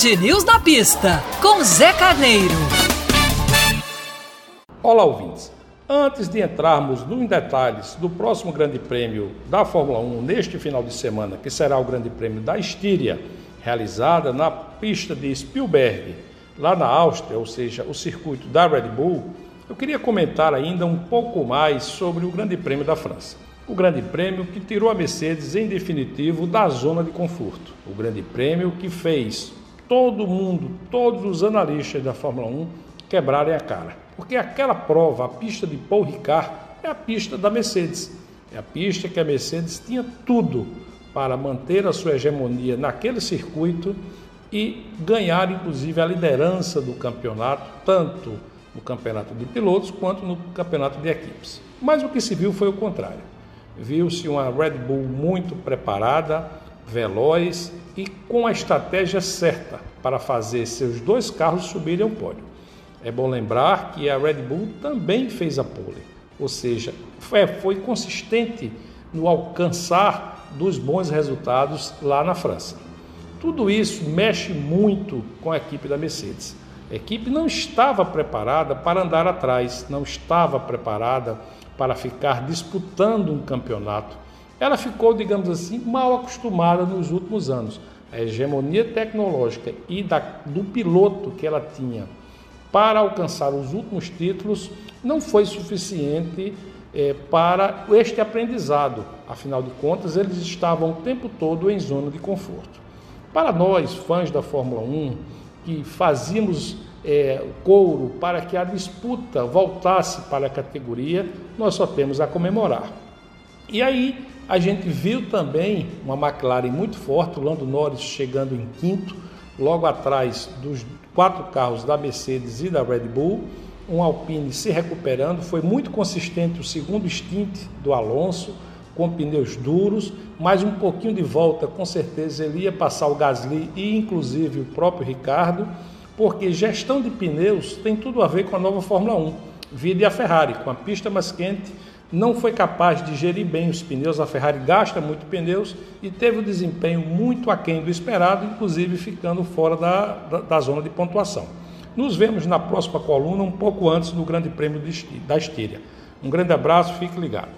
Band News na pista, com Zé Carneiro. Olá, ouvintes. Antes de entrarmos nos detalhes do próximo Grande Prêmio da Fórmula 1 neste final de semana, que será o Grande Prêmio da Estíria, realizada na pista de Spielberg, lá na Áustria, ou seja, o circuito da Red Bull, eu queria comentar ainda um pouco mais sobre o Grande Prêmio da França. O Grande Prêmio que tirou a Mercedes em definitivo da zona de conforto. O Grande Prêmio que fez todo mundo, todos os analistas da Fórmula 1 quebrarem a cara. Porque aquela prova, a pista de Paul Ricard, é a pista da Mercedes. É a pista que a Mercedes tinha tudo para manter a sua hegemonia naquele circuito e ganhar, inclusive, a liderança do campeonato, tanto no campeonato de pilotos quanto no campeonato de equipes. Mas o que se viu foi o contrário. Viu-se uma Red Bull muito preparada, veloz e com a estratégia certa para fazer seus dois carros subirem ao pódio. É bom lembrar que a Red Bull também fez a pole, ou seja, foi, foi consistente no alcançar dos bons resultados lá na França. Tudo isso mexe muito com a equipe da Mercedes. A equipe não estava preparada para andar atrás, não estava preparada para ficar disputando um campeonato. Ela ficou, digamos assim, mal acostumada nos últimos anos. A hegemonia tecnológica e da, do piloto que ela tinha para alcançar os últimos títulos não foi suficiente é, para este aprendizado. Afinal de contas, eles estavam o tempo todo em zona de conforto. Para nós, fãs da Fórmula 1, que fazíamos é, couro para que a disputa voltasse para a categoria, nós só temos a comemorar. E aí a gente viu também uma McLaren muito forte, o Lando Norris chegando em quinto, logo atrás dos quatro carros da Mercedes e da Red Bull, um Alpine se recuperando, foi muito consistente o segundo stint do Alonso, com pneus duros, mais um pouquinho de volta, com certeza ele ia passar o Gasly e inclusive o próprio Ricardo, porque gestão de pneus tem tudo a ver com a nova Fórmula 1. Vide a Ferrari, com a pista mais quente, não foi capaz de gerir bem os pneus, a Ferrari gasta muito pneus e teve um desempenho muito aquém do esperado, inclusive ficando fora da, da, da zona de pontuação. Nos vemos na próxima coluna, um pouco antes do Grande Prêmio da Estíria. Um grande abraço, fique ligado.